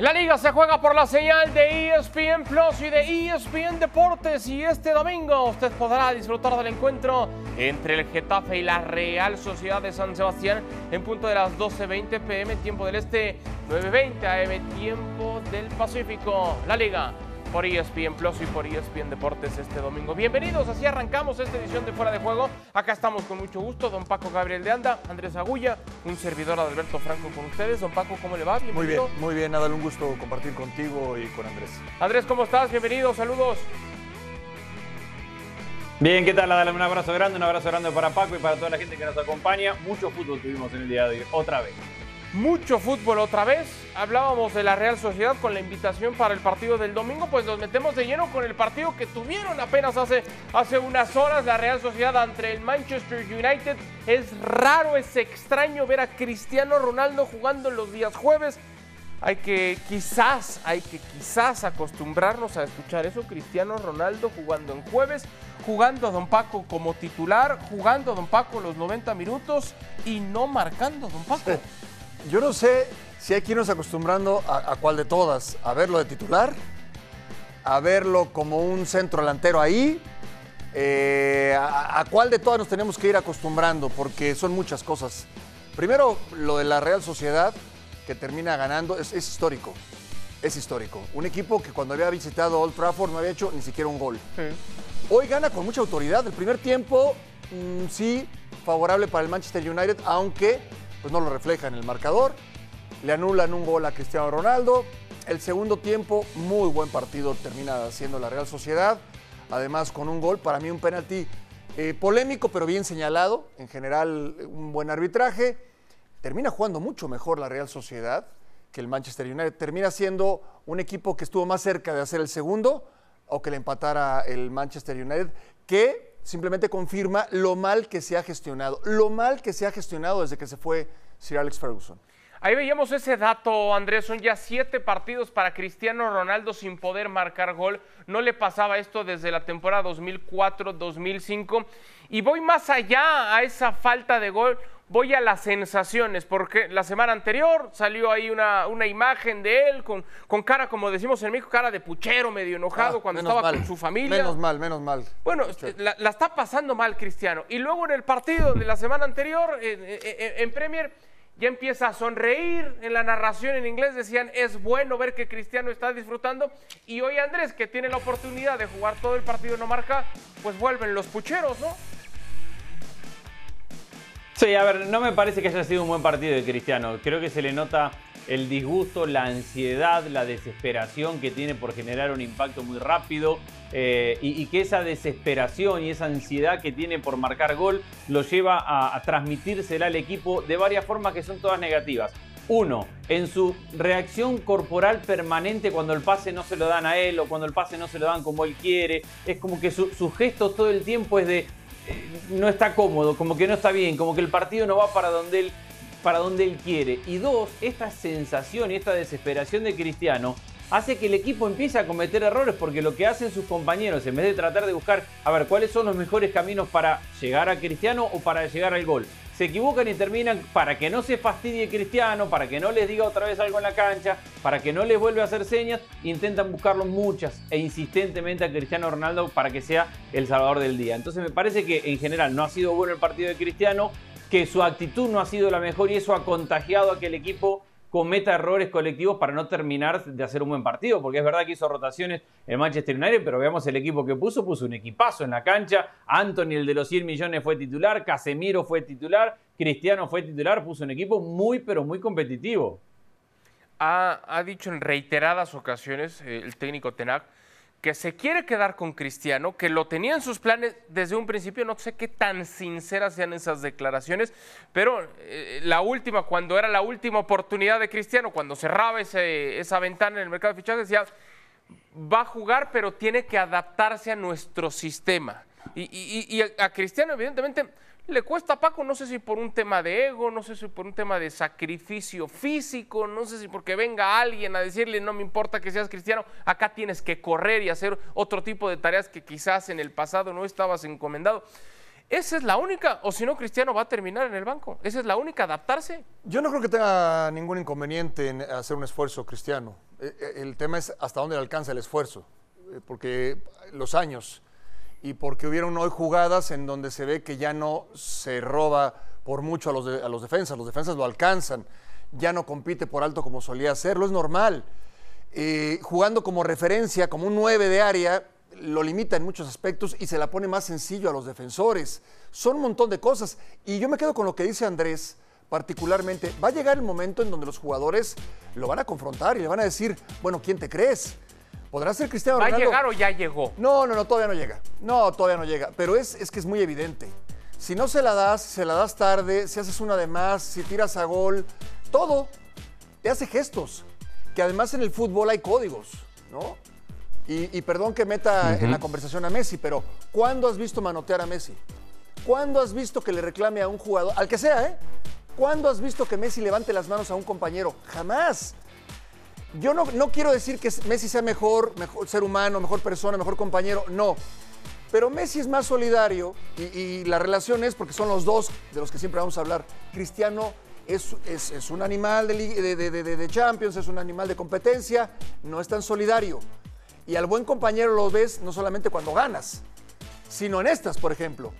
La liga se juega por la señal de ESPN Plus y de ESPN Deportes y este domingo usted podrá disfrutar del encuentro entre el Getafe y la Real Sociedad de San Sebastián en punto de las 12.20 pm tiempo del este, 9.20 am tiempo del Pacífico. La liga por ESPN Plus y por ESPN Deportes este domingo. Bienvenidos, así arrancamos esta edición de Fuera de Juego. Acá estamos con mucho gusto, don Paco Gabriel de Anda, Andrés Agulla, un servidor Alberto Franco con ustedes. Don Paco, ¿cómo le va? Muy bien, muy bien, nada, un gusto compartir contigo y con Andrés. Andrés, ¿cómo estás? Bienvenido, saludos. Bien, ¿qué tal? Adale un abrazo grande, un abrazo grande para Paco y para toda la gente que nos acompaña. Mucho fútbol tuvimos en el día de hoy, otra vez mucho fútbol otra vez. Hablábamos de la Real Sociedad con la invitación para el partido del domingo, pues nos metemos de lleno con el partido que tuvieron apenas hace, hace unas horas la Real Sociedad ante el Manchester United. Es raro, es extraño ver a Cristiano Ronaldo jugando los días jueves. Hay que quizás, hay que quizás acostumbrarnos a escuchar eso, Cristiano Ronaldo jugando en jueves, jugando a Don Paco como titular, jugando a Don Paco los 90 minutos y no marcando a Don Paco. Yo no sé si hay que irnos acostumbrando a, cuál de todas, a verlo de titular, a verlo como un centro delantero ahí, eh, a, cuál de todas nos tenemos que ir acostumbrando, porque son muchas cosas. Primero, lo de la Real Sociedad, que termina ganando, es, histórico. Es histórico. Un equipo que cuando había visitado Old Trafford no había hecho ni siquiera un gol. Hoy gana con mucha autoridad. El primer tiempo, mm, sí, favorable para el Manchester United, aunque pues no lo refleja en el marcador. Le anulan un gol a Cristiano Ronaldo. El segundo tiempo, muy buen partido termina siendo la Real Sociedad. Además, con un gol, para mí un penalti eh, polémico, pero bien señalado. En general, un buen arbitraje. Termina jugando mucho mejor la Real Sociedad que el Manchester United. Termina siendo un equipo que estuvo más cerca de hacer el segundo o que le empatara el Manchester United, que simplemente confirma lo mal que se ha gestionado, lo mal que se ha gestionado desde que se fue Sir Alex Ferguson. Ahí veíamos ese dato, Andrés, son ya siete partidos para Cristiano Ronaldo sin poder marcar gol. No le pasaba esto desde la temporada 2004-2005. Y voy más allá a esa falta de gol voy a las sensaciones, porque la semana anterior salió ahí una, una imagen de él con, con, cara, como decimos en México, cara de puchero, medio enojado ah, cuando estaba con su familia. Menos mal, menos mal. Bueno, la, está pasando mal Cristiano. Y luego en el partido de la semana anterior, en Premier, ya empieza a sonreír. En la narración en inglés decían, es bueno ver que Cristiano está disfrutando. Y hoy Andrés, que tiene la oportunidad de jugar todo el partido no marca, pues vuelven los pucheros, ¿no? Sí, a ver, no me parece que haya sido un buen partido de Cristiano. Creo que se le nota el disgusto, la ansiedad, la desesperación que tiene por generar un impacto muy rápido eh, y, que esa desesperación y esa ansiedad que tiene por marcar gol lo lleva a, a transmitírsela al equipo de varias formas que son todas negativas. Uno, en su reacción corporal permanente cuando el pase no se lo dan a él o cuando el pase no se lo dan como él quiere. Es como que su, su gesto todo el tiempo es de no está cómodo, como que no está bien, como que el partido no va para donde él, para donde él quiere. Y dos, esta sensación y esta desesperación de Cristiano hace que el equipo empiece a cometer errores porque lo que hacen sus compañeros, en vez de tratar de buscar, a ver, cuáles son los mejores caminos para llegar a Cristiano o para llegar al gol, se equivocan y terminan para que no se fastidie Cristiano, para que no les diga otra vez algo en la cancha, para que no les vuelva a hacer señas, intentan buscarlo muchas e insistentemente a Cristiano Ronaldo para que sea el salvador del día. Entonces me parece que en general no ha sido bueno el partido de Cristiano, que su actitud no ha sido la mejor y eso ha contagiado a que el equipo cometa errores colectivos para no terminar de hacer un buen partido, porque es verdad que hizo rotaciones en Manchester United, pero veamos el equipo que puso, puso un equipazo en la cancha, Anthony el de los 100 millones fue titular, Casemiro fue titular, Cristiano fue titular, puso un equipo muy pero muy competitivo. Ha, ha dicho en reiteradas ocasiones eh, el técnico Tenac que se quiere quedar con Cristiano, que lo tenía en sus planes desde un principio, no sé qué tan sinceras sean esas declaraciones, pero eh, la última, cuando era la última oportunidad de Cristiano, cuando cerraba esa ventana en el mercado de fichajes, decía, va a jugar, pero tiene que adaptarse a nuestro sistema. Y a Cristiano, evidentemente, le cuesta a Paco, no sé si por un tema de ego, no sé si por un tema de sacrificio físico, no sé si porque venga alguien a decirle no me importa que seas cristiano, acá tienes que correr y hacer otro tipo de tareas que quizás en el pasado no estabas encomendado. Esa es la única, o si no, Cristiano va a terminar en el banco. Esa es la única, adaptarse. Yo no creo que tenga ningún inconveniente en hacer un esfuerzo cristiano. Eh, eh, el tema es hasta dónde le alcanza el esfuerzo, eh, porque los años y porque hubieron hoy jugadas en donde se ve que ya no se roba por mucho a los, a los defensas, los defensas lo alcanzan, ya no compite por alto como solía hacerlo, es normal. Eh, jugando como referencia, como un 9 de área, lo limita en muchos aspectos y se la pone más sencillo a los defensores. Son un montón de cosas. Y yo me quedo con lo que dice Andrés, particularmente. Va a llegar el momento en donde los jugadores lo van a confrontar y le van a decir, bueno, ¿quién te crees? ¿Podrá ser Cristiano Ronaldo? ¿Va a llegar o ya llegó? No, no, no, todavía no llega. No, todavía no llega. Pero es, es que es muy evidente. Si no se la das, se la das tarde, si haces una de más, si tiras a gol, todo te hace gestos. Que además en el fútbol hay códigos, ¿no? Y, y perdón que meta en la conversación a Messi, pero ¿cuándo has visto manotear a Messi? ¿Cuándo has visto que le reclame a un jugador, al que sea, ¿eh? ¿Cuándo has visto que Messi levante las manos a un compañero? Jamás. Yo no, no quiero decir que Messi sea mejor, mejor ser humano, mejor persona, mejor compañero, no. Pero Messi es más solidario y, y la relación es porque son los dos de los que siempre vamos a hablar. Cristiano es, es, un animal de, Champions, es un animal de competencia, no es tan solidario. Y al buen compañero lo ves no solamente cuando ganas, sino en estas, por ejemplo.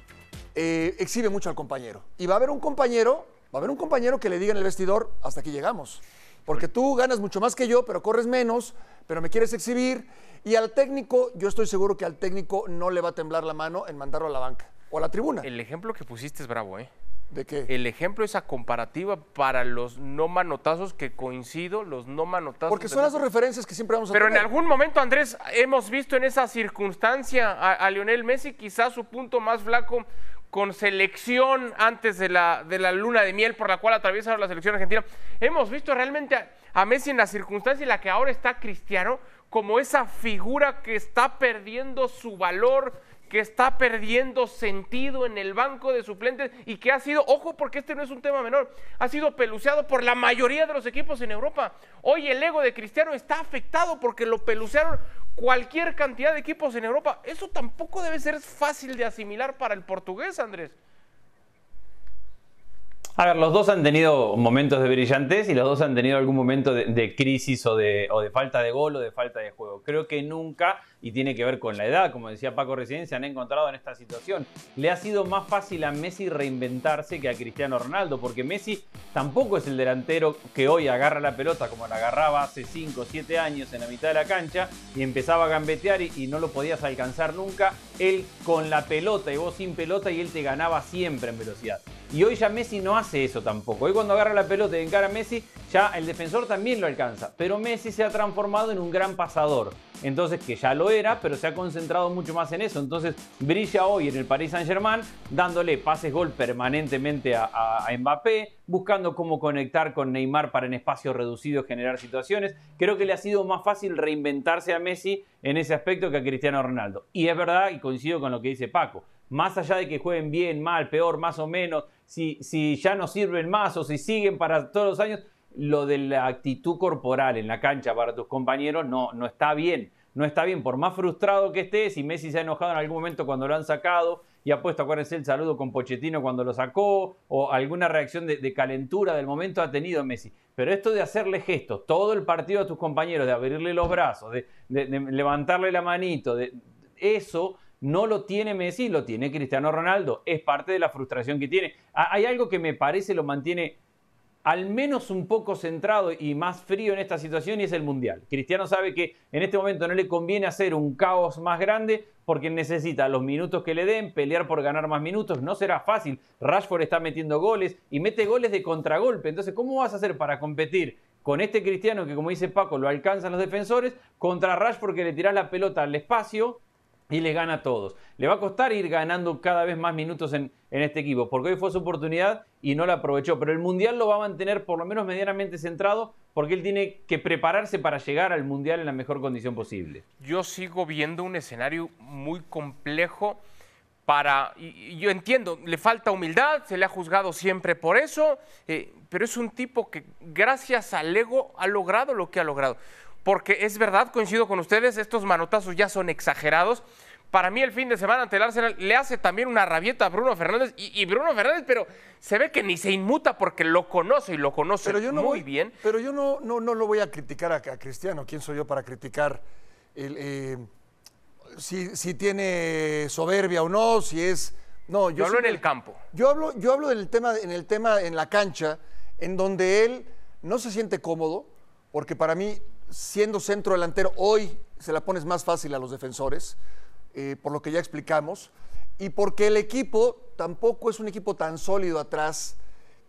Eh, exhibe mucho al compañero. Y va a haber un compañero, va a haber un compañero que le diga en el vestidor, hasta aquí llegamos. Porque tú ganas mucho más que yo, pero corres menos, pero me quieres exhibir. Y al técnico, yo estoy seguro que al técnico no le va a temblar la mano en mandarlo a la banca o a la tribuna. El ejemplo que pusiste es bravo, ¿eh? ¿De qué? El ejemplo, esa comparativa para los no manotazos que coincido, los no manotazos. Porque son las dos referencias que siempre vamos a Pero en algún momento, Andrés, hemos visto en esa circunstancia a, a Lionel Messi quizás su punto más flaco con selección antes de la, de la luna de miel por la cual atraviesa la selección argentina. Hemos visto realmente a, a Messi en la circunstancia en la que ahora está Cristiano como esa figura que está perdiendo su valor, que está perdiendo sentido en el banco de suplentes y que ha sido, ojo porque este no es un tema menor, ha sido peluceado por la mayoría de los equipos en Europa. Hoy el ego de Cristiano está afectado porque lo pelucearon cualquier cantidad de equipos en Europa. Eso tampoco debe ser fácil de asimilar para el portugués, Andrés. A ver, los dos han tenido momentos de brillantez y los dos han tenido algún momento de, crisis o de, o de, falta de gol o de falta de juego. Creo que nunca, y tiene que ver con la edad, como decía Paco recién, se han encontrado en esta situación. Le ha sido más fácil a Messi reinventarse que a Cristiano Ronaldo, porque Messi tampoco es el delantero que hoy agarra la pelota como la agarraba hace 5 o 7 años en la mitad de la cancha y empezaba a gambetear y, y no lo podías alcanzar nunca. Él con la pelota y vos sin pelota y él te ganaba siempre en velocidad. Y hoy ya Messi no hace eso tampoco. Hoy cuando agarra la pelota y encara a Messi, ya el defensor también lo alcanza. Pero Messi se ha transformado en un gran pasador. Entonces, que ya lo era, pero se ha concentrado mucho más en eso. Entonces, brilla hoy en el Paris Saint-Germain, dándole pases gol permanentemente a, Mbappé, buscando cómo conectar con Neymar para en espacio reducido generar situaciones. Creo que le ha sido más fácil reinventarse a Messi en ese aspecto que a Cristiano Ronaldo. Y es verdad, y coincido con lo que dice Paco, más allá de que jueguen bien, mal, peor, más o menos, si ya no sirven más o si siguen para todos los años, lo de la actitud corporal en la cancha para tus compañeros no, no está bien. No está bien, por más frustrado que estés, si Messi se ha enojado en algún momento cuando lo han sacado y ha puesto, acuérdense, el saludo con Pochettino cuando lo sacó, o alguna reacción de, calentura del momento ha tenido Messi. Pero esto de hacerle gestos todo el partido a tus compañeros, de abrirle los brazos, de, de levantarle la manito, eso no lo tiene Messi, lo tiene Cristiano Ronaldo. Es parte de la frustración que tiene. Hay algo que me parece lo mantiene al menos un poco centrado y más frío en esta situación y es el Mundial. Cristiano sabe que en este momento no le conviene hacer un caos más grande porque necesita los minutos que le den, pelear por ganar más minutos. No será fácil. Rashford está metiendo goles y mete goles de contragolpe. Entonces, ¿cómo vas a hacer para competir con este Cristiano que, como dice Paco, lo alcanzan los defensores, contra Rashford que le tirás la pelota al espacio y le gana a todos. Le va a costar ir ganando cada vez más minutos en, este equipo, porque hoy fue su oportunidad y no la aprovechó. Pero el Mundial lo va a mantener por lo menos medianamente centrado, porque él tiene que prepararse para llegar al Mundial en la mejor condición posible. Yo sigo viendo un escenario muy complejo para, y, yo entiendo, le falta humildad, se le ha juzgado siempre por eso, eh, pero es un tipo que gracias al ego ha logrado lo que ha logrado porque es verdad, coincido con ustedes, estos manotazos ya son exagerados. Para mí el fin de semana ante el Arsenal le hace también una rabieta a Bruno Fernández y, Bruno Fernández, pero se ve que ni se inmuta porque lo conoce y lo conoce muy bien. Pero yo no, no, no lo voy a criticar a, Cristiano. ¿Quién soy yo para criticar eh, si, tiene soberbia o no? Si es no, yo, hablo en el campo. Yo hablo, yo hablo del tema, en el tema en la cancha, en donde él no se siente cómodo, porque para mí siendo centro delantero, hoy se la pones más fácil a los defensores, eh, por lo que ya explicamos, y porque el equipo tampoco es un equipo tan sólido atrás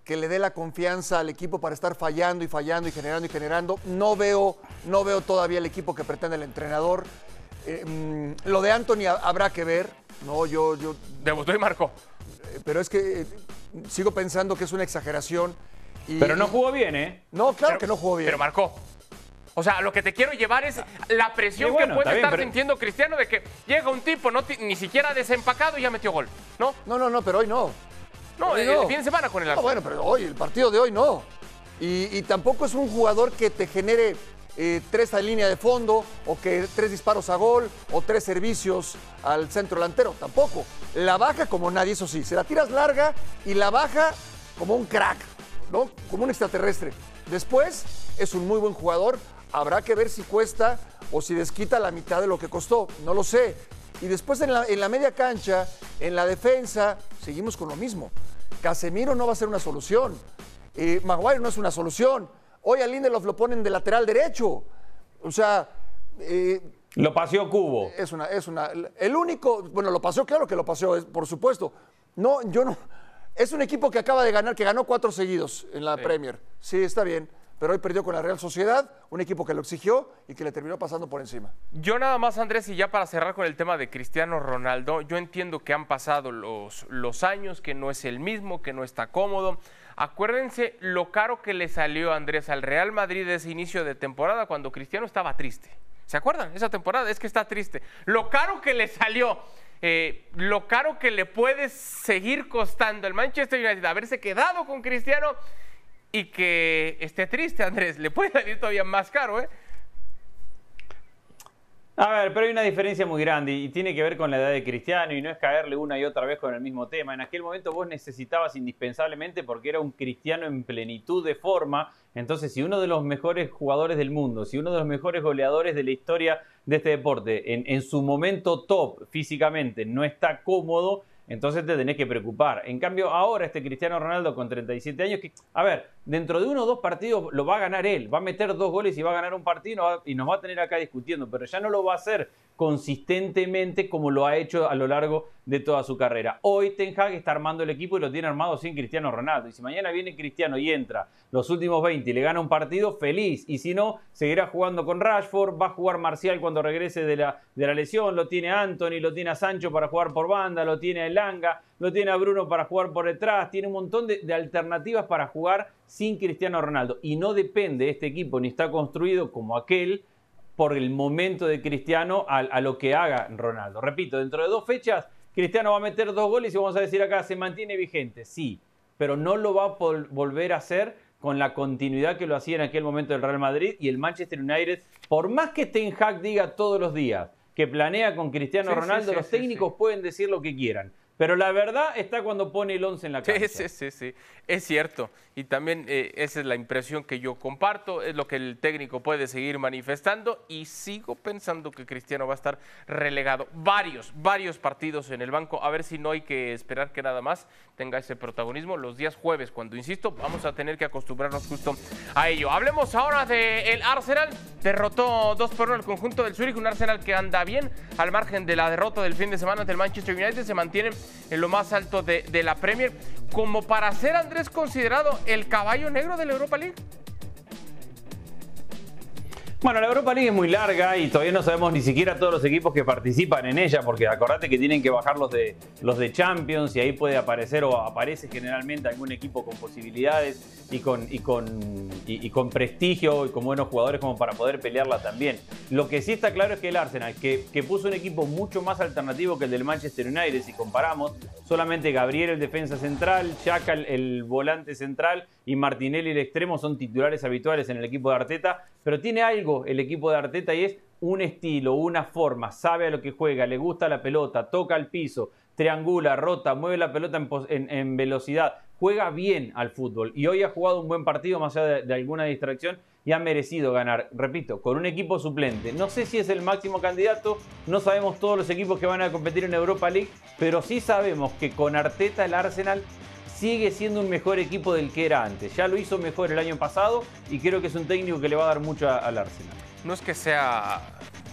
que le dé la confianza al equipo para estar fallando y fallando y generando y generando. No veo, no veo todavía el equipo que pretende el entrenador. Eh, mm, lo de Anthony habrá que ver. No, yo, yo. Debutó y marcó. Eh, pero es que sigo pensando que es una exageración. pero no jugó bien, ¿eh? No, claro que no jugó bien. Pero marcó. O sea, lo que te quiero llevar es la presión que puede estar sintiendo Cristiano de que llega un tipo no ni siquiera desempacado y ya metió gol, ¿no? No, no, no, pero hoy no. No, el fin de semana con el Arsenal. No, bueno, pero hoy, el partido de hoy no. Y, tampoco es un jugador que te genere eh, tres a línea de fondo, o que tres disparos a gol, o tres servicios al centro delantero. Tampoco. La baja como nadie, eso sí. Se la tiras larga y la baja como un crack, ¿no? Como un extraterrestre. Después es un muy buen jugador, Habrá que ver si cuesta o si desquita la mitad de lo que costó, no lo sé. Y después en la, media cancha, en la defensa, seguimos con lo mismo. Casemiro no va a ser una solución. Eh, Maguire no es una solución. Hoy a Lindelof lo ponen de lateral derecho. O sea. Eh, lo paseó Cubo. Es una, es una. El único. Bueno, lo paseó, claro que lo paseó, por supuesto. No, yo no. Es un equipo que acaba de ganar, que ganó cuatro seguidos en la Premier. Sí, está bien pero hoy perdió con la Real Sociedad, un equipo que lo exigió y que le terminó pasando por encima. Yo nada más, Andrés, y ya para cerrar con el tema de Cristiano Ronaldo, yo entiendo que han pasado los, los años, que no es el mismo, que no está cómodo. Acuérdense lo caro que le salió, Andrés, al Real Madrid ese inicio de temporada cuando Cristiano estaba triste. ¿Se acuerdan? Esa temporada es que está triste. Lo caro que le salió. Eh, lo caro que le puede seguir costando el Manchester United haberse quedado con Cristiano y que esté triste, Andrés. Le puede salir todavía más caro, ¿eh? A ver, pero hay una diferencia muy grande y tiene que ver con la edad de Cristiano y no es caerle una y otra vez con el mismo tema. En aquel momento vos necesitabas indispensablemente porque era un Cristiano en plenitud de forma. Entonces, si uno de los mejores jugadores del mundo, si uno de los mejores goleadores de la historia de este deporte, en, en su momento top físicamente no está cómodo, entonces te tenés que preocupar. En cambio, ahora este Cristiano Ronaldo con 37 años, que, a ver, dentro de uno o dos partidos lo va a ganar él, va a meter dos goles y va a ganar un partido y nos va a tener acá discutiendo, pero ya no lo va a hacer consistentemente como lo ha hecho a lo largo de toda su carrera. Hoy Ten Hag está armando el equipo y lo tiene armado sin Cristiano Ronaldo. Y si mañana viene Cristiano y entra los últimos 20 y le gana un partido, feliz. Y si no, seguirá jugando con Rashford, va a jugar Marcial cuando regrese de la, de la lesión, lo tiene Anthony, lo tiene a Sancho para jugar por banda, lo tiene a Elanga, lo tiene a Bruno para jugar por detrás, tiene un montón de, de alternativas para jugar sin Cristiano Ronaldo. Y no depende este equipo ni está construido como aquel por el momento de Cristiano a, lo que haga Ronaldo. Repito, dentro de dos fechas, Cristiano va a meter dos goles y vamos a decir acá, se mantiene vigente, sí, pero no lo va a volver a hacer con la continuidad que lo hacía en aquel momento el Real Madrid y el Manchester United, por más que Ten Hag diga todos los días que planea con Cristiano Ronaldo, los técnicos pueden decir lo que quieran. Pero la verdad está cuando pone el 11 en la cancha. Sí, sí, sí, es cierto. Y también eh, esa es la impresión que yo comparto, es lo que el técnico puede seguir manifestando y sigo pensando que Cristiano va a estar relegado varios, varios partidos en el banco, a ver si no hay que esperar que nada más tenga ese protagonismo los días jueves, cuando, insisto, vamos a tener que acostumbrarnos justo a ello. Hablemos ahora del Arsenal, derrotó 2 por 1 el conjunto del Zurich, un Arsenal que anda bien al margen de la derrota del fin de semana ante el Manchester United, se mantiene en lo más alto de, la Premier, como para ser Andrés considerado el caballo negro de la Europa League. Bueno, la Europa League es muy larga y todavía no sabemos ni siquiera todos los equipos que participan en ella, porque acordate que tienen que bajar los de, los de Champions y ahí puede aparecer o aparece generalmente algún equipo con posibilidades y con, y con, y, con prestigio y con buenos jugadores como para poder pelearla también. Lo que sí está claro es que el Arsenal, que, que puso un equipo mucho más alternativo que el del Manchester United, si comparamos, solamente Gabriel el defensa central, Chaka el volante central y Martinelli el extremo son titulares habituales en el equipo de Arteta, pero tiene algo el equipo de Arteta y es un estilo, una forma, sabe a lo que juega, le gusta la pelota, toca el piso, triangula, rota, mueve la pelota en, velocidad, juega bien al fútbol y hoy ha jugado un buen partido más allá de, alguna distracción y ha merecido ganar, repito, con un equipo suplente. No sé si es el máximo candidato, no sabemos todos los equipos que van a competir en Europa League, pero sí sabemos que con Arteta el Arsenal sigue siendo un mejor equipo del que era antes. Ya lo hizo mejor el año pasado y creo que es un técnico que le va a dar mucho al Arsenal. No es que sea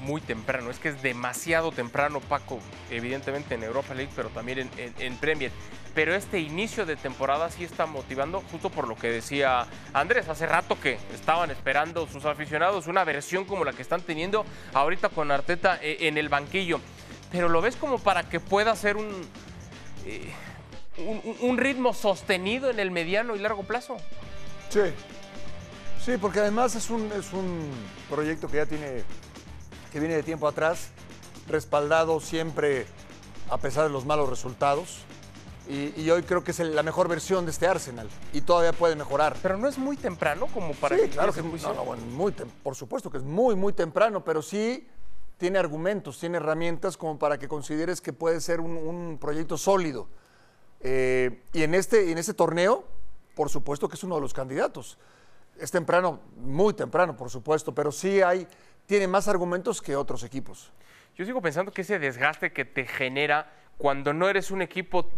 muy temprano, es que es demasiado temprano, Paco, evidentemente en Europa League, pero también en, Premier. Pero este inicio de temporada sí está motivando, justo por lo que decía Andrés, hace rato que estaban esperando sus aficionados una versión como la que están teniendo ahorita con Arteta eh, en el banquillo. Pero lo ves como para que pueda ser un... Un, ritmo sostenido en el mediano y largo plazo. Sí, sí, porque además es un, es un proyecto que ya tiene, que viene de tiempo atrás, respaldado siempre a pesar de los malos resultados. Y, hoy creo que es la mejor versión de este Arsenal y todavía puede mejorar. Pero no es muy temprano como para sí, claro que muy, muy por supuesto que es muy muy temprano, pero sí tiene argumentos, tiene herramientas como para que consideres que puede ser un, un proyecto sólido. Eh, y en este, en este torneo, por supuesto que es uno de los candidatos. Es temprano, muy temprano, por supuesto, pero sí hay, tiene más argumentos que otros equipos. Yo sigo pensando que ese desgaste que te genera cuando no eres un equipo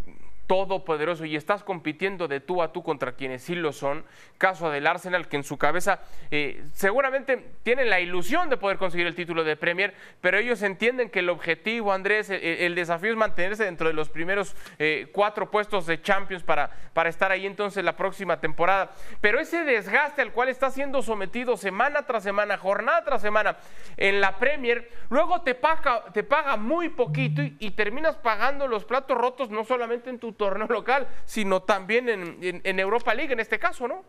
todopoderoso y estás compitiendo de tú a tú contra quienes sí lo son. Caso del Arsenal, que en su cabeza eh, seguramente tienen la ilusión de poder conseguir el título de Premier, pero ellos entienden que el objetivo, Andrés, el, desafío es mantenerse dentro de los primeros eh, cuatro puestos de Champions para, para estar ahí entonces la próxima temporada. Pero ese desgaste al cual está siendo sometido semana tras semana, jornada tras semana en la Premier, luego te paga, te paga muy poquito y terminas pagando los platos rotos no solamente en tu torneo local, sino también en, Europa League en este caso, ¿no?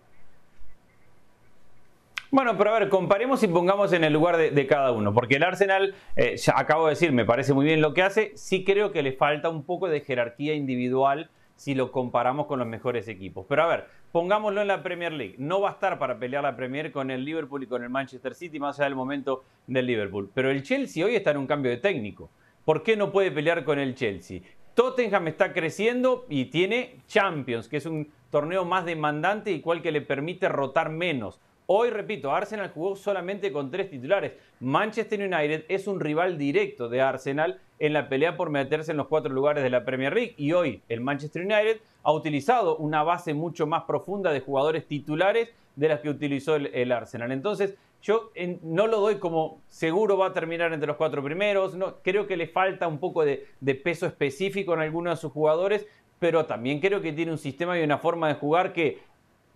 Bueno, pero a ver, comparemos y pongamos en el lugar de, cada uno, porque el Arsenal, eh, ya acabo de decir, me parece muy bien lo que hace, sí creo que le falta un poco de jerarquía individual si lo comparamos con los mejores equipos. Pero a ver, pongámoslo en la Premier League. No va a estar para pelear la Premier con el Liverpool y con el Manchester City, más allá del momento del Liverpool. Pero el Chelsea hoy está en un cambio de técnico. ¿Por qué no puede pelear con el Chelsea? Tottenham está creciendo y tiene Champions, que es un torneo más demandante y cual que le permite rotar menos. Hoy, repito, Arsenal jugó solamente con tres titulares. Manchester United es un rival directo de Arsenal en la pelea por meterse en los cuatro lugares de la Premier League. Y hoy el Manchester United ha utilizado una base mucho más profunda de jugadores titulares de las que utilizó el, Arsenal. Entonces, yo no lo doy como seguro va a terminar entre los cuatro primeros. No, creo que le falta un poco de, peso específico en algunos de sus jugadores, pero también creo que tiene un sistema y una forma de jugar que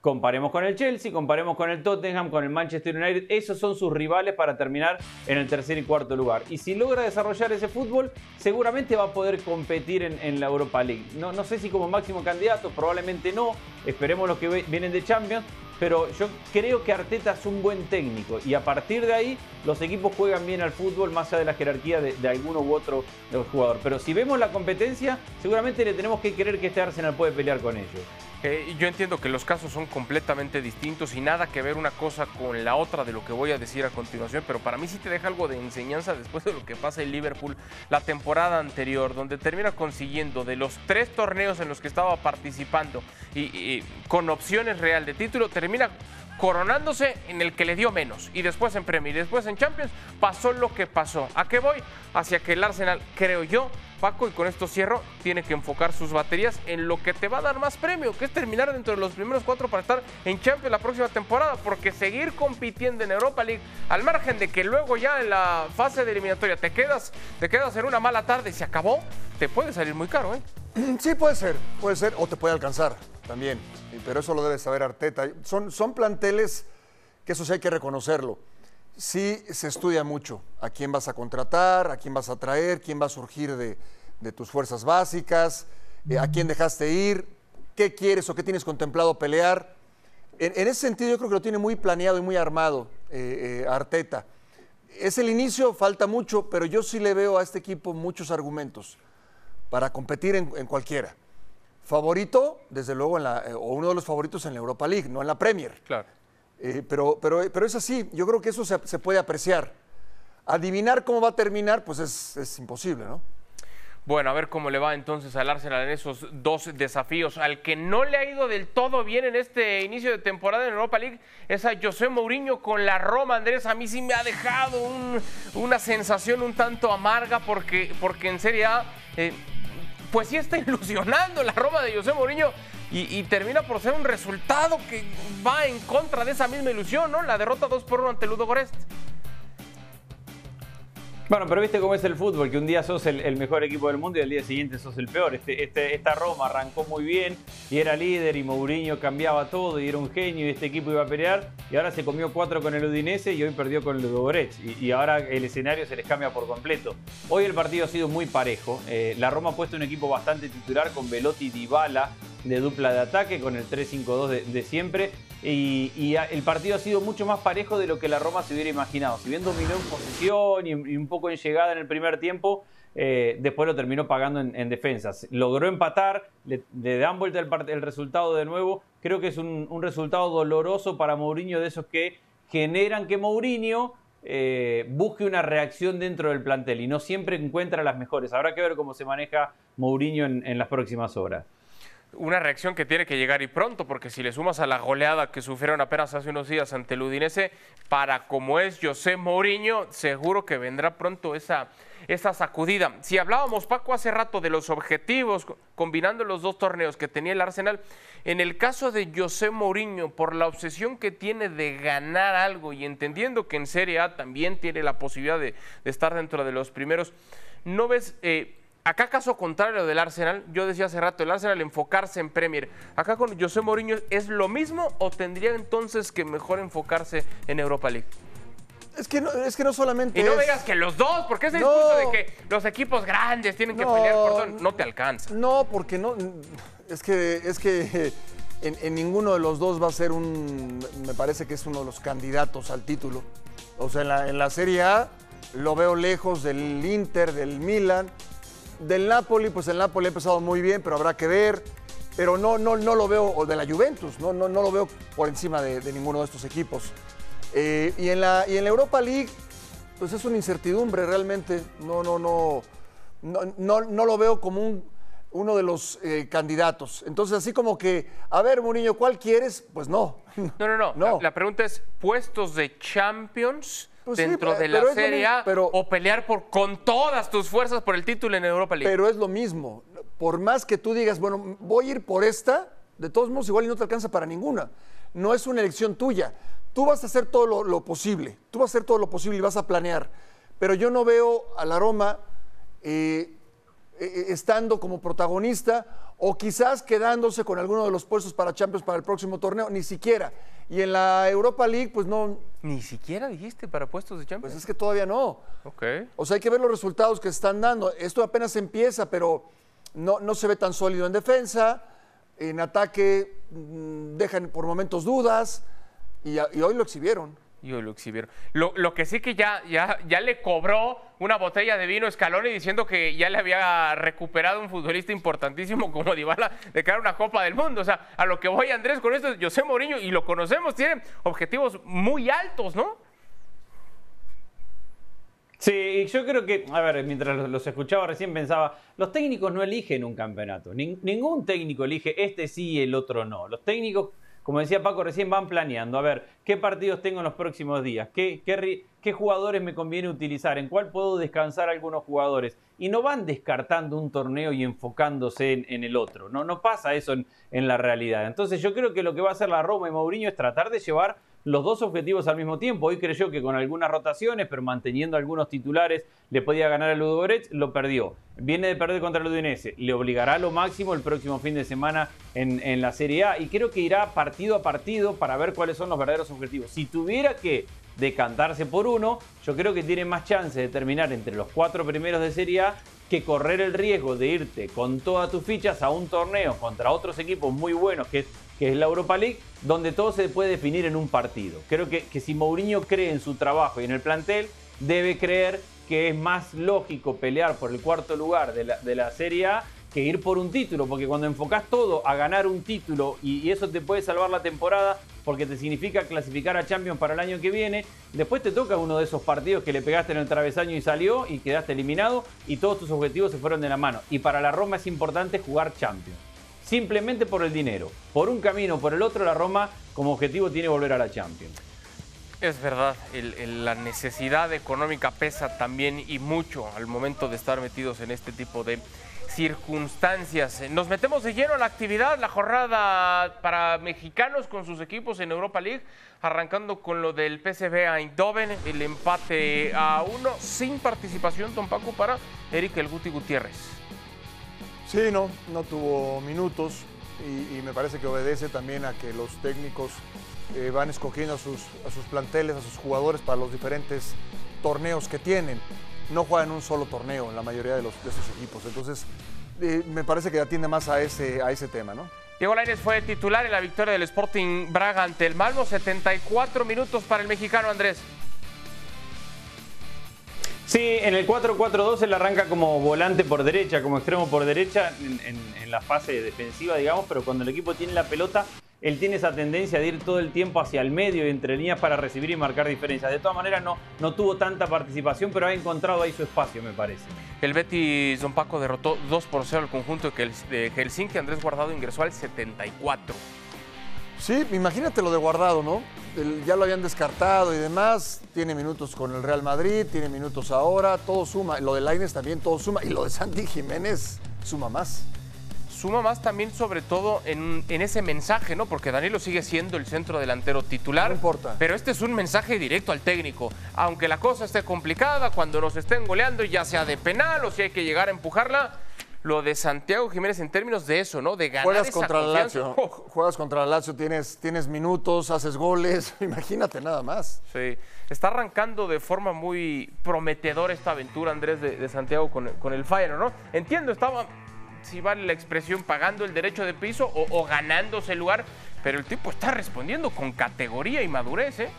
Comparemos con el Chelsea, comparemos con el Tottenham, con el Manchester United. Esos son sus rivales para terminar en el tercer y cuarto lugar. Y si logra desarrollar ese fútbol, seguramente va a poder competir en, la Europa League. No, no sé si como máximo candidato, probablemente no. Esperemos los que vienen de Champions. Pero yo creo que Arteta es un buen técnico y a partir de ahí los equipos juegan bien al fútbol más allá de la jerarquía de, alguno u otro jugador. Pero si vemos la competencia, seguramente le tenemos que creer que este Arsenal puede pelear con ellos yo entiendo que los casos son completamente distintos y nada que ver una cosa con la otra de lo que voy a decir a continuación, pero para mí sí te deja algo de enseñanza después de lo que pasa en Liverpool la temporada anterior, donde termina consiguiendo de los tres torneos en los que estaba participando y, con opciones real de título, termina coronándose en el que le dio menos. Y después en Premier y después en Champions pasó lo que pasó. ¿A qué voy? Hacia que el Arsenal, creo yo, Paco, y con esto cierro, tiene que enfocar sus baterías en lo que te va a dar más premio, que es terminar dentro de los primeros cuatro para estar en Champions la próxima temporada, porque seguir compitiendo en Europa League, al margen de que luego ya en la fase de eliminatoria te quedas, te quedas en una mala tarde y se acabó, te puede salir muy caro, ¿eh? Sí, puede ser, puede ser, o te puede alcanzar también, pero eso lo debe saber Arteta. Son, son planteles que eso sí hay que reconocerlo. Sí se estudia mucho a quién vas a contratar, a quién vas a traer, quién va a surgir de, tus fuerzas básicas, eh, a quién dejaste ir, qué quieres o qué tienes contemplado pelear. En, ese sentido yo creo que lo tiene muy planeado y muy armado eh, eh, Arteta. Es el inicio, falta mucho, pero yo sí le veo a este equipo muchos argumentos para competir en, cualquiera. Favorito, desde luego, o uno de los favoritos en la Europa League, no en la Premier. Claro. Eh, pero, pero, pero es así, yo creo que eso se, puede apreciar. Adivinar cómo va a terminar, pues es, es imposible, ¿no? Bueno, a ver cómo le va entonces al Arsenal en esos dos desafíos. Al que no le ha ido del todo bien en este inicio de temporada en Europa League es a José Mourinho con la Roma. Andrés, a mí sí me ha dejado una sensación un tanto amarga porque, porque en Serie A eh, pues sí está ilusionando la Roma de José Mourinho y, termina por ser un resultado que va en contra de esa misma ilusión, ¿no? La derrota 2 por 1 ante Ludo Gorest. Bueno, pero viste cómo es el fútbol, que un día sos el, mejor equipo del mundo y al día siguiente sos el peor. Este, este, esta Roma arrancó muy bien y era líder y Mourinho cambiaba todo y era un genio y este equipo iba a pelear y ahora se comió cuatro con el Udinese y hoy perdió con el Ludogorets y, y ahora el escenario se les cambia por completo. Hoy el partido ha sido muy parejo. Eh, la Roma ha puesto un equipo bastante titular con Velotti y Dybala de dupla de ataque con el 3-5-2 de, siempre. Y, el partido ha sido mucho más parejo de lo que la Roma se hubiera imaginado. Si bien dominó en posición y, un poco en llegada en el primer tiempo, eh, después lo terminó pagando en, defensas. Logró empatar, le, dan vuelta el, resultado de nuevo. Creo que es un, resultado doloroso para Mourinho de esos que generan que Mourinho eh, busque una reacción dentro del plantel y no siempre encuentra las mejores. Habrá que ver cómo se maneja Mourinho en las próximas horas una reacción que tiene que llegar y pronto, porque si le sumas a la goleada que sufrieron apenas hace unos días ante el Udinese, para como es José Mourinho, seguro que vendrá pronto esa, esa sacudida. Si hablábamos, Paco, hace rato de los objetivos, combinando los dos torneos que tenía el Arsenal, en el caso de José Mourinho, por la obsesión que tiene de ganar algo y entendiendo que en Serie A también tiene la posibilidad de, estar dentro de los primeros, ¿no ves... Eh, Acá caso contrario del Arsenal, yo decía hace rato, el Arsenal enfocarse en Premier. Acá con José Mourinho, ¿es lo mismo o tendría entonces que mejor enfocarse en Europa League? Es que no, es que no solamente. Y no veas que los dos, porque ese discurso de que los equipos grandes tienen que pelear por todo, no te alcanza. No, porque no. Es que, es que en, ninguno de los dos va a ser un. Me parece que es uno de los candidatos al título. O sea, en la, en la Serie A lo veo lejos del Inter, del Milan del Napoli, pues el Napoli ha empezado muy bien, pero habrá que ver. pero no, no, no lo veo, o de la Juventus, no, no, no lo veo por encima de, de ninguno de estos equipos. Eh, y, en la, y en la Europa League, pues es una incertidumbre realmente. No, no, no, no, no, no lo veo como un, uno de los eh, candidatos. Entonces, así como que, a ver, Mourinho, ¿cuál quieres? Pues no. No, no, no. No. La, la pregunta es, ¿puestos de Champions Pues dentro de la Serie A pero- o pelear por, con todas tus fuerzas por el título en Europa League? Pero es lo mismo. Por más que tú digas, bueno, voy a ir por esta, de todos modos igual y no te alcanza para ninguna. No es una elección tuya. Tú vas a hacer todo lo, lo posible. Tú vas a hacer todo lo posible y vas a planear. Pero yo no veo a la Roma eh, eh, estando como protagonista o quizás quedándose con alguno de los puestos para Champions para el próximo torneo, ni siquiera. Y en la Europa League, pues no, Ni siquiera dijiste para puestos de pues Champions. es que todavía no. Ok. O sea, hay que ver los resultados que están dando. Esto apenas empieza, pero no, no se ve tan sólido en defensa. En ataque mm, dejan por momentos dudas y, y hoy lo exhibieron. Y hoy lo. Lo, que sí que ya, ya, ya le cobró una botella de vino Scaloni diciendo que ya le había recuperado un futbolista importantísimo como Dybala de cara a una Copa del Mundo. O sea, a lo que voy Andrés con esto es José Mourinho y lo conocemos, tiene objetivos muy altos, ¿no? Sí, yo creo que, a ver, mientras los- escuchaba recién pensaba, los técnicos no eligen un campeonato. Nin- ningún técnico elige este sí y el otro no. Los técnicos, como decía Paco recién, van planeando. A ver, ¿qué partidos tengo en los próximos días? ¿Qué, jugadores me conviene utilizar? ¿En cuál puedo descansar algunos jugadores? Y no van descartando un torneo y enfocándose en, en el otro. No, no pasa eso en, en la realidad. Entonces yo creo que lo que va a hacer la Roma y Mourinho es tratar de llevar los dos objetivos al mismo tiempo. Hoy creyó que con algunas rotaciones, pero manteniendo algunos titulares, le podía ganar a Ludogorets, lo perdió. Viene de perder contra el Udinese, le obligará a lo máximo el próximo fin de semana en, en la Serie A y creo que irá partido a partido para ver cuáles son los verdaderos objetivos. Si tuviera que decantarse por uno, yo creo que tiene más chance de terminar entre los cuatro primeros de Serie A que correr el riesgo de irte con todas tus fichas a un torneo contra otros equipos muy buenos, que es, que es la Europa League, donde todo se puede definir en un partido. Creo que, que si Mourinho cree en su trabajo y en el plantel, debe creer que es más lógico pelear por el cuarto lugar de la, de la Serie A que ir por un título, porque cuando enfocás todo a ganar un título y, y eso te puede salvar la temporada porque te significa clasificar a Champions para el año que viene, después te toca uno de esos partidos que le pegaste en el travesaño y salió y quedaste eliminado y todos tus objetivos se fueron de la mano. Y para la Roma es importante jugar Champions. Simplemente por el dinero. Por un camino por el otro, la Roma como objetivo tiene volver a la Champions. Es verdad, la necesidad económica pesa también y mucho al momento de estar metidos en este tipo de circunstancias. Nos metemos de lleno a la actividad, la jornada para mexicanos con sus equipos en Europa League, arrancando con lo del PSV Eindhoven, el empate a uno, sin participación, Don Paco, para Eric El Guti Gutiérrez. Sí, no, no tuvo minutos y, me parece que obedece también a que los técnicos eh, van escogiendo a sus, sus planteles, a sus jugadores para los diferentes torneos que tienen. No juegan un solo torneo en la mayoría de, los, esos equipos. Entonces, eh, me parece que atiende más a ese, a ese tema, ¿no? Diego Lainez fue titular en la victoria del Sporting Braga ante el Malmo, 74 minutos para el mexicano Andrés. Sí, en el 4-4-2 él arranca como volante por derecha, como extremo por derecha en, la fase defensiva, digamos, pero cuando el equipo tiene la pelota, él tiene esa tendencia de ir todo el tiempo hacia el medio y entre líneas para recibir y marcar diferencias. De todas maneras, no, no tuvo tanta participación, pero ha encontrado ahí su espacio, me parece. El Betis Don Paco derrotó 2 por 0 al conjunto de Helsinki. Andrés Guardado ingresó al 74. Sí, imagínate lo de guardado, ¿no? El- ya lo habían descartado y demás. Tiene minutos con el Real Madrid, tiene minutos ahora, todo suma. Lo de Laines también todo suma. Y lo de Santi Jiménez suma más. Suma más también, sobre todo, en, en ese mensaje, ¿no? Porque Danilo sigue siendo el centro delantero titular. No importa. Pero este es un mensaje directo al técnico. Aunque la cosa esté complicada, cuando nos estén goleando, ya sea de penal o si hay que llegar a empujarla, lo de Santiago Jiménez en términos de eso, ¿no? De ganar Juegas esa contra el confianza. Lazio. Oh, Juegas contra el Lazio, tienes, tienes minutos, haces goles. Imagínate nada más. Sí, está arrancando de forma muy prometedora esta aventura, Andrés, de, de Santiago con, con el Feyenoord, ¿no? Entiendo, estaba, si vale la expresión, pagando el derecho de piso o, o ganándose el lugar, pero el tipo está respondiendo con categoría y madurez, ¿eh?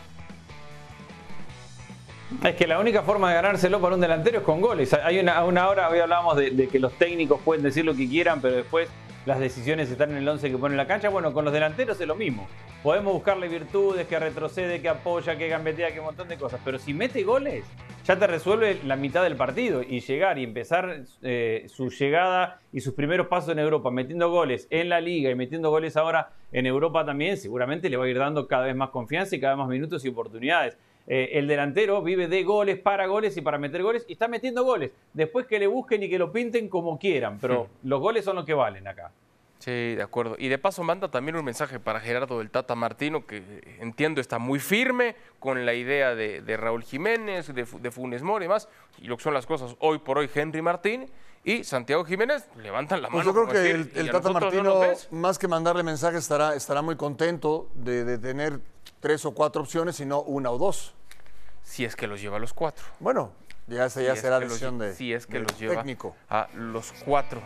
Es que la única forma de ganárselo para un delantero es con goles. Hay una, una hora, hoy hablábamos de, de que los técnicos pueden decir lo que quieran, pero después las decisiones están en el 11 que pone en la cancha. Bueno, con los delanteros es lo mismo. Podemos buscarle virtudes, que retrocede, que apoya, que gambetea, que un montón de cosas. Pero si mete goles, ya te resuelve la mitad del partido. Y llegar y empezar eh, su llegada y sus primeros pasos en Europa, metiendo goles en la liga y metiendo goles ahora en Europa también, seguramente le va a ir dando cada vez más confianza y cada vez más minutos y oportunidades. Eh, el delantero vive de goles, para goles y para meter goles y está metiendo goles. Después que le busquen y que lo pinten como quieran, pero los goles son los que valen acá. Sí, de acuerdo. Y de paso manda también un mensaje para Gerardo del Tata Martino, que entiendo está muy firme con la idea de, Raúl Jiménez, de, Funes Mori y demás, y lo que son las cosas hoy por hoy Henry Martín y Santiago Jiménez levantan la pues mano. yo creo que el, Tata Martino, más que mandarle mensajes, estará, estará muy contento de, de tener tres o cuatro opciones y no una o dos. Si es que los lleva a los cuatro. Bueno, ya, ya será decisión de, si es que los lleva técnico. a los cuatro.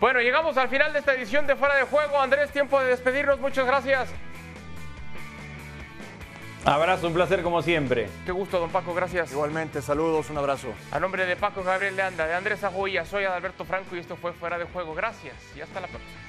Bueno, llegamos al final de esta edición de Fuera de Juego. Andrés, tiempo de despedirnos. Muchas gracias. Abrazo, un placer como siempre. Qué gusto, don Paco, gracias. Igualmente, saludos, un abrazo. A nombre de Paco Gabriel Leanda, de Andrés Aguilla, soy Adalberto Franco y esto fue Fuera de Juego. Gracias y hasta la próxima.